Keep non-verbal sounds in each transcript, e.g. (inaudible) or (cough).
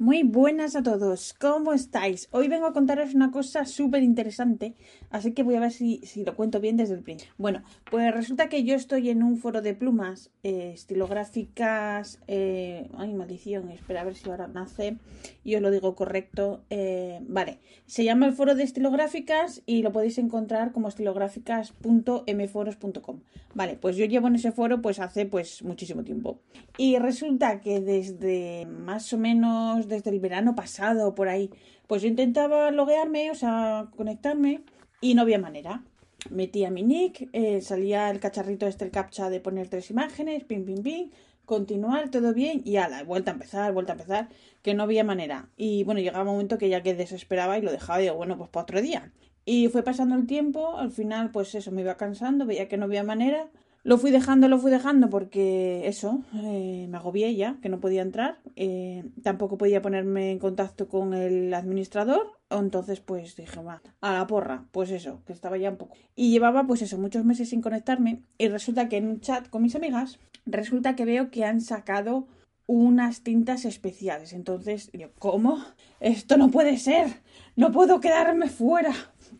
Muy buenas a todos, ¿cómo estáis? Hoy vengo a contaros una cosa súper interesante, así que voy a ver si, si, lo cuento bien desde el principio. Bueno, pues resulta que yo estoy en un foro de plumas eh, estilográficas. Eh, ay, maldición, espera a ver si ahora nace y os lo digo correcto. Eh, vale, se llama el foro de estilográficas y lo podéis encontrar como estilográficas.mforos.com. Vale, pues yo llevo en ese foro pues hace pues muchísimo tiempo. Y resulta que desde más o menos desde el verano pasado, por ahí, pues yo intentaba loguearme, o sea, conectarme, y no había manera. Metía mi nick, eh, salía el cacharrito este, el captcha de poner tres imágenes, pim, pim, pim, continuar, todo bien, y ala, vuelta a empezar, vuelta a empezar, que no había manera. Y bueno, llegaba un momento que ya que desesperaba y lo dejaba, y digo, bueno, pues para otro día. Y fue pasando el tiempo, al final, pues eso, me iba cansando, veía que no había manera, lo fui dejando, lo fui dejando porque eso, eh, me agobié ya, que no podía entrar. Eh, tampoco podía ponerme en contacto con el administrador. Entonces, pues dije, va, a la porra, pues eso, que estaba ya un poco. Y llevaba, pues eso, muchos meses sin conectarme. Y resulta que en un chat con mis amigas, resulta que veo que han sacado unas tintas especiales. Entonces, yo, ¿cómo? Esto no puede ser. No puedo quedarme fuera.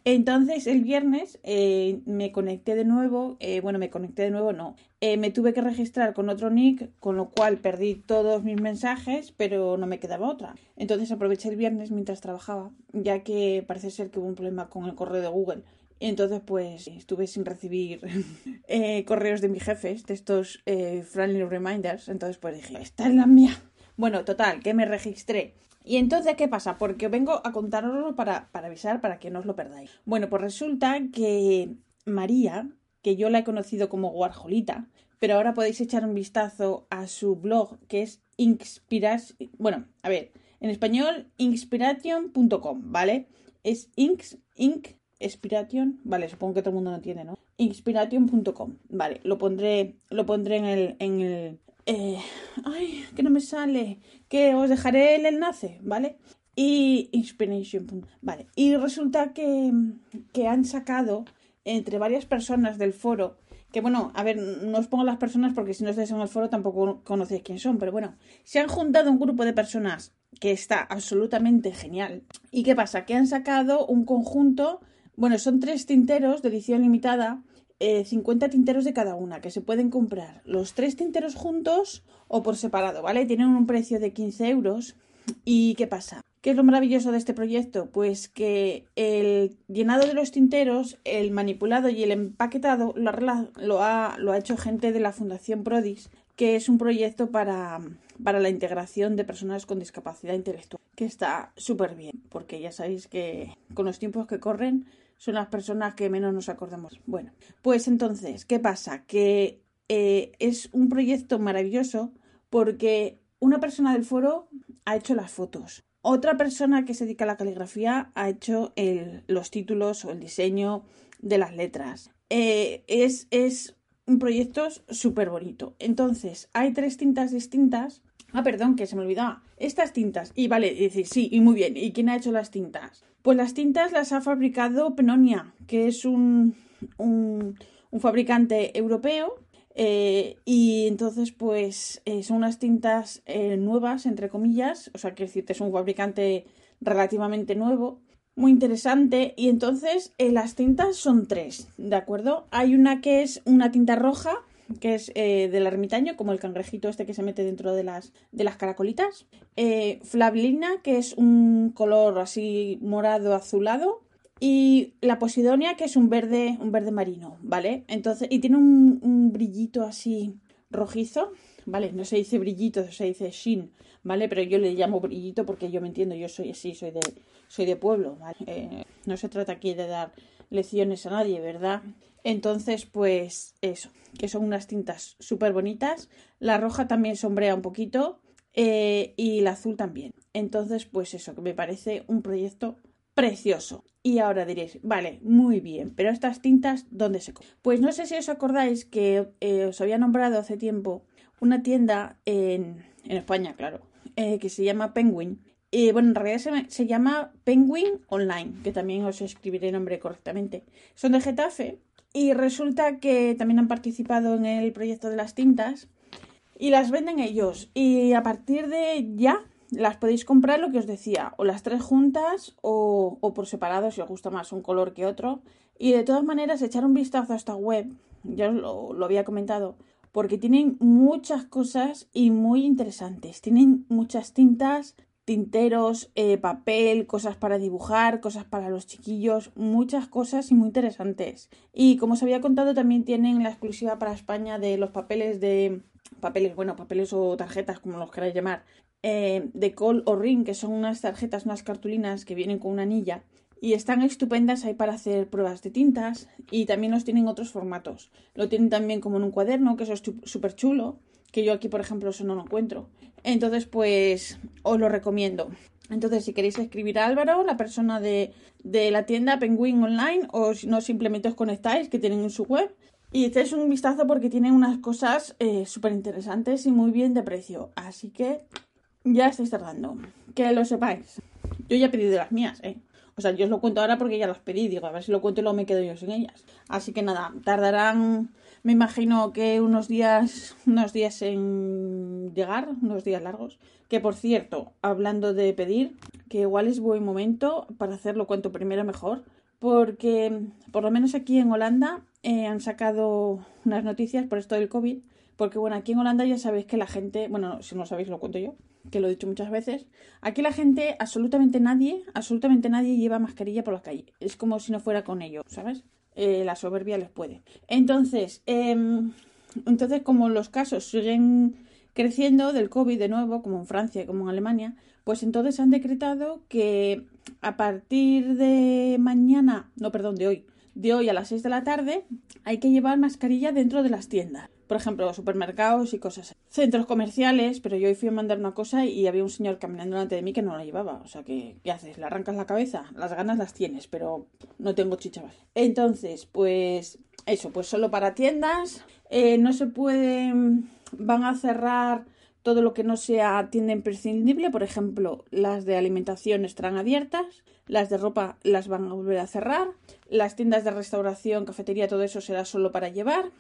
Entonces el viernes eh, me conecté de nuevo, eh, bueno, me conecté de nuevo, no, eh, me tuve que registrar con otro nick, con lo cual perdí todos mis mensajes, pero no me quedaba otra. Entonces aproveché el viernes mientras trabajaba, ya que parece ser que hubo un problema con el correo de Google. Entonces, pues estuve sin recibir (laughs) correos de mis jefes, de estos friendly reminders. Entonces, pues dije, esta es la mía. Bueno, total, que me registré. Y entonces, ¿qué pasa? Porque vengo a contaroslo para, para avisar, para que no os lo perdáis. Bueno, pues resulta que María, que yo la he conocido como Guarjolita, pero ahora podéis echar un vistazo a su blog, que es Inspiration. Bueno, a ver, en español, inspiration.com, ¿vale? Es inks, ink, inspiration, vale, supongo que todo el mundo lo entiende, ¿no? Inspiration.com, vale, lo pondré, lo pondré en el, en el, eh, ay, que no me sale, que os dejaré el enlace, ¿vale? Y Inspiration. Vale. Y resulta que, que han sacado entre varias personas del foro, que bueno, a ver, no os pongo las personas porque si no estáis en el foro tampoco conocéis quién son, pero bueno, se han juntado un grupo de personas que está absolutamente genial. ¿Y qué pasa? Que han sacado un conjunto, bueno, son tres tinteros de edición limitada 50 eh, tinteros de cada una, que se pueden comprar los tres tinteros juntos o por separado, ¿vale? Tienen un precio de 15 euros. ¿Y qué pasa? ¿Qué es lo maravilloso de este proyecto? Pues que el llenado de los tinteros, el manipulado y el empaquetado lo ha, lo ha, lo ha hecho gente de la Fundación Prodis, que es un proyecto para, para la integración de personas con discapacidad intelectual, que está súper bien, porque ya sabéis que con los tiempos que corren son las personas que menos nos acordamos. Bueno, pues entonces, ¿qué pasa? Que eh, es un proyecto maravilloso porque una persona del foro ha hecho las fotos. Otra persona que se dedica a la caligrafía ha hecho los títulos o el diseño de las letras. Eh, es, es un proyecto súper bonito. Entonces, hay tres tintas distintas. Ah, perdón, que se me olvidaba. Estas tintas. Y vale, decir, sí, y muy bien. ¿Y quién ha hecho las tintas? Pues las tintas las ha fabricado Penonia, que es un, un, fabricante europeo. Eh, y entonces, pues eh, son unas tintas eh, nuevas, entre comillas. O sea, que decirte, es un fabricante relativamente nuevo. Muy interesante. Y entonces, las tintas son tres, ¿de acuerdo? Hay una que es una tinta roja, que es eh, del ermitaño, como el cangrejito este que se mete dentro de las, de las caracolitas. Eh, flablina, que es un color así morado azulado. Y la posidonia, que es un verde, un verde marino, ¿vale? Entonces, y tiene un, un brillito así rojizo, ¿vale? No se dice brillito, se dice shin, ¿vale? Pero yo le llamo brillito porque yo me entiendo, yo soy así, soy de, soy de pueblo, ¿vale? Eh, no se trata aquí de dar lecciones a nadie, ¿verdad? Entonces, pues eso, que son unas tintas súper bonitas. La roja también sombrea un poquito. eh, y el azul también. Entonces, pues eso, que me parece un proyecto precioso. Y ahora diréis, vale, muy bien, pero estas tintas, ¿dónde se compran? Pues no sé si os acordáis que eh, os había nombrado hace tiempo una tienda en, en España, claro, eh, que se llama Penguin. Y bueno, en realidad se, llama Penguin Online, que también os escribiré el nombre correctamente. Son de Getafe y resulta que también han participado en el proyecto de las tintas y las venden ellos. Y a partir de ya las podéis comprar lo que os decía, o las tres juntas o, o por separado si os gusta más un color que otro. Y de todas maneras, echar un vistazo a esta web, ya os lo, lo había comentado, porque tienen muchas cosas y muy interesantes. Tienen muchas tintas, tinteros, eh, papel, cosas para dibujar, cosas para los chiquillos, muchas cosas y muy interesantes. Y como os había contado, también tienen la exclusiva para España de los papeles de papeles, bueno, papeles o tarjetas, como los queráis llamar, eh, de call o ring, que son unas tarjetas, unas cartulinas que vienen con una anilla y están estupendas ahí para hacer pruebas de tintas y también los tienen otros formatos. Lo tienen también como en un cuaderno, que eso es súper chulo, que yo aquí, por ejemplo, eso no lo encuentro. Entonces, pues os lo recomiendo. Entonces, si queréis escribir a Álvaro, la persona de, de la tienda Penguin Online, o si no, simplemente os conectáis, que tienen en su web, y echáis un vistazo porque tienen unas cosas eh, súper interesantes y muy bien de precio. Así que ya estáis tardando. Que lo sepáis. Yo ya he pedido las mías, ¿eh? O sea, yo os lo cuento ahora porque ya las pedí, digo, a ver si lo cuento y luego me quedo yo sin ellas. Así que nada, tardarán, me imagino que unos días, unos días en llegar, unos días largos. Que por cierto, hablando de pedir, que igual es buen momento para hacerlo cuanto primero mejor, porque por lo menos aquí en Holanda eh, han sacado unas noticias por esto del COVID porque bueno, aquí en Holanda ya sabéis que la gente, bueno, si no lo sabéis lo cuento yo, que lo he dicho muchas veces, aquí la gente, absolutamente nadie, absolutamente nadie lleva mascarilla por la calle. Es como si no fuera con ellos, ¿sabes? Eh, la soberbia les puede. Entonces, em, entonces como los casos siguen creciendo del COVID de nuevo, como en Francia, como en Alemania, pues entonces han decretado que a partir de mañana, no, perdón, de hoy, de hoy a las 6 de la tarde, hay que llevar mascarilla dentro de las tiendas por ejemplo, supermercados y cosas. Centros comerciales, pero yo hoy fui a mandar una cosa y había un señor caminando delante de mí que no la llevaba. O sea, que, ¿qué haces? ¿Le arrancas la cabeza? Las ganas las tienes, pero no tengo chicha Entonces, pues eso, pues solo para tiendas. Eh, no se puede, van a cerrar todo lo que no sea tienda imprescindible, por ejemplo, las de alimentación estarán abiertas, las de ropa las van a volver a cerrar, las tiendas de restauración, cafetería, todo eso será solo para llevar.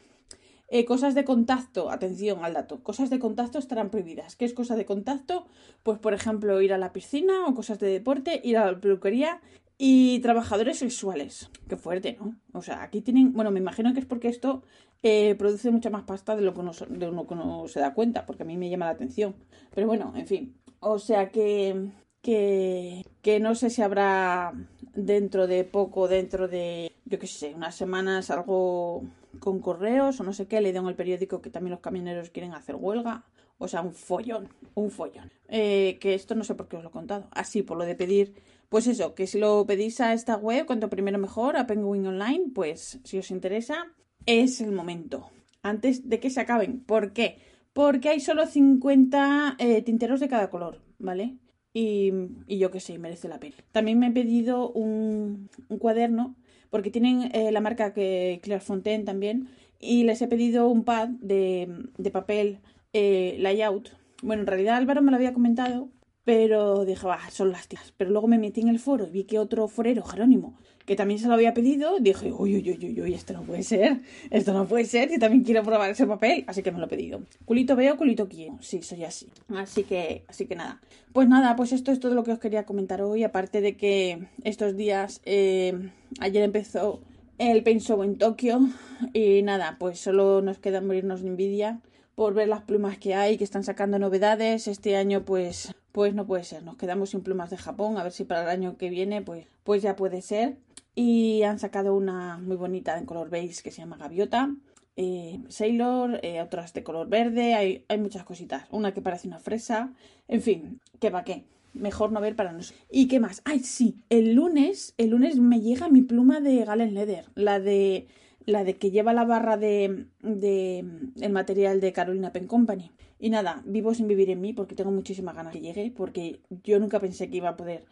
Eh, cosas de contacto, atención al dato, cosas de contacto estarán prohibidas. ¿Qué es cosa de contacto? Pues por ejemplo ir a la piscina o cosas de deporte, ir a la peluquería y trabajadores sexuales. Qué fuerte, ¿no? O sea, aquí tienen, bueno, me imagino que es porque esto eh, produce mucha más pasta de lo que uno, de uno que uno se da cuenta, porque a mí me llama la atención. Pero bueno, en fin. O sea que, que, que no sé si habrá dentro de poco, dentro de, yo qué sé, unas semanas algo con correos o no sé qué, he leído en el periódico que también los camioneros quieren hacer huelga. O sea, un follón, un follón. Eh, que esto no sé por qué os lo he contado. Así, por lo de pedir, pues eso, que si lo pedís a esta web, cuanto primero mejor, a Penguin Online, pues si os interesa, es el momento. Antes de que se acaben. ¿Por qué? Porque hay solo 50 eh, tinteros de cada color, ¿vale? Y, y yo qué sé, merece la pena. También me he pedido un, un cuaderno porque tienen eh, la marca que Clairefontaine también y les he pedido un pad de, de papel eh, layout. Bueno, en realidad Álvaro me lo había comentado, pero dije, va, son las tías. Pero luego me metí en el foro y vi que otro forero, Jerónimo, que también se lo había pedido, dije, uy, uy, uy, uy, esto no puede ser, esto no puede ser, yo también quiero probar ese papel, así que me lo he pedido. Culito veo, culito quiero, sí, soy así. Así que, así que nada. Pues nada, pues esto es todo lo que os quería comentar hoy, aparte de que estos días, eh, ayer empezó el Paint Show en Tokio y nada, pues solo nos queda morirnos de envidia por ver las plumas que hay, que están sacando novedades. Este año pues pues no puede ser. Nos quedamos sin plumas de Japón, a ver si para el año que viene pues pues ya puede ser. Y han sacado una muy bonita en color beige que se llama Gaviota. Eh, Sailor, eh, otras de color verde, hay, hay muchas cositas. Una que parece una fresa. En fin, ¿qué va qué? Mejor no ver para nosotros. ¿Y qué más? Ay, sí, el lunes, el lunes me llega mi pluma de Galen Leather, la de la de que lleva la barra de, de el material de Carolina Pen Company. Y nada, vivo sin vivir en mí porque tengo muchísimas ganas que llegue, porque yo nunca pensé que iba a poder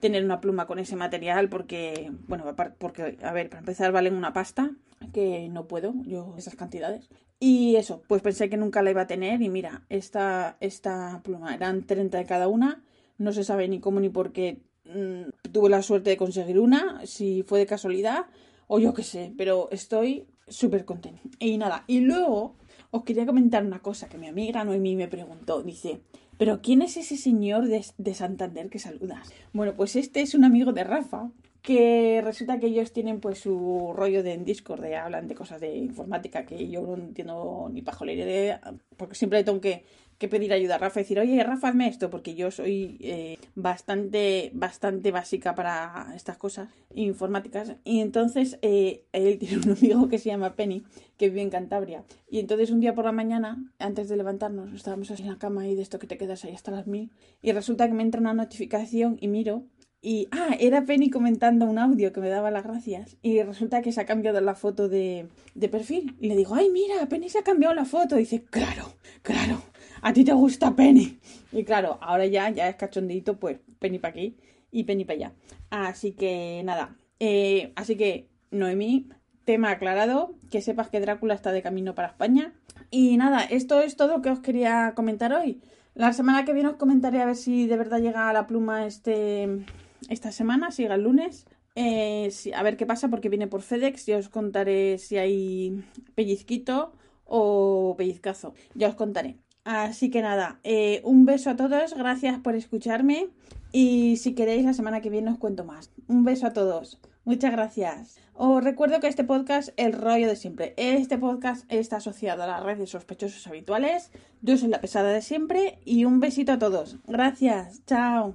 tener una pluma con ese material porque, bueno, porque, a ver, para empezar valen una pasta, que no puedo yo esas cantidades. Y eso, pues pensé que nunca la iba a tener y mira, esta, esta pluma eran 30 de cada una, no se sabe ni cómo ni por qué mm, tuve la suerte de conseguir una, si fue de casualidad o yo qué sé, pero estoy súper contenta. Y nada, y luego os quería comentar una cosa que mi amiga Noemí me preguntó, dice, pero ¿quién es ese señor de, Santander que saludas? Bueno, pues este es un amigo de Rafa, que resulta que ellos tienen pues su rollo de en Discord, de hablan de cosas de informática que yo no entiendo ni pajolera, porque siempre tengo que que pedir ayuda a Rafa y decir, oye, Rafa, hazme esto, porque yo soy eh, bastante, bastante básica para estas cosas informáticas. Y entonces eh, él (laughs) tiene un amigo que se llama Penny, que vive en Cantabria. Y entonces un día por la mañana, antes de levantarnos, estábamos así en la cama y de esto que te quedas ahí hasta las mil. Y resulta que me entra una notificación y miro y, ah, era Penny comentando un audio que me daba las gracias. Y resulta que se ha cambiado la foto de, de perfil. Y le digo, ay, mira, Penny se ha cambiado la foto. Y dice, claro, claro a ti te gusta Penny. Y claro, ahora ya, ya es cachondito, pues Penny para aquí y Penny para allá. Así que nada, eh, así que Noemí, tema aclarado, que sepas que Drácula está de camino para España. Y nada, esto es todo lo que os quería comentar hoy. La semana que viene os comentaré a ver si de verdad llega la pluma este, esta semana, si llega el lunes. Eh, a ver qué pasa porque viene por FedEx y os contaré si hay pellizquito o pellizcazo. Ya os contaré. Así que nada, eh, un beso a todos, gracias por escucharme y si queréis la semana que viene os cuento más. Un beso a todos, muchas gracias. Os recuerdo que este podcast, el rollo de siempre, este podcast está asociado a la red de sospechosos habituales. Yo soy la pesada de siempre y un besito a todos. Gracias, chao.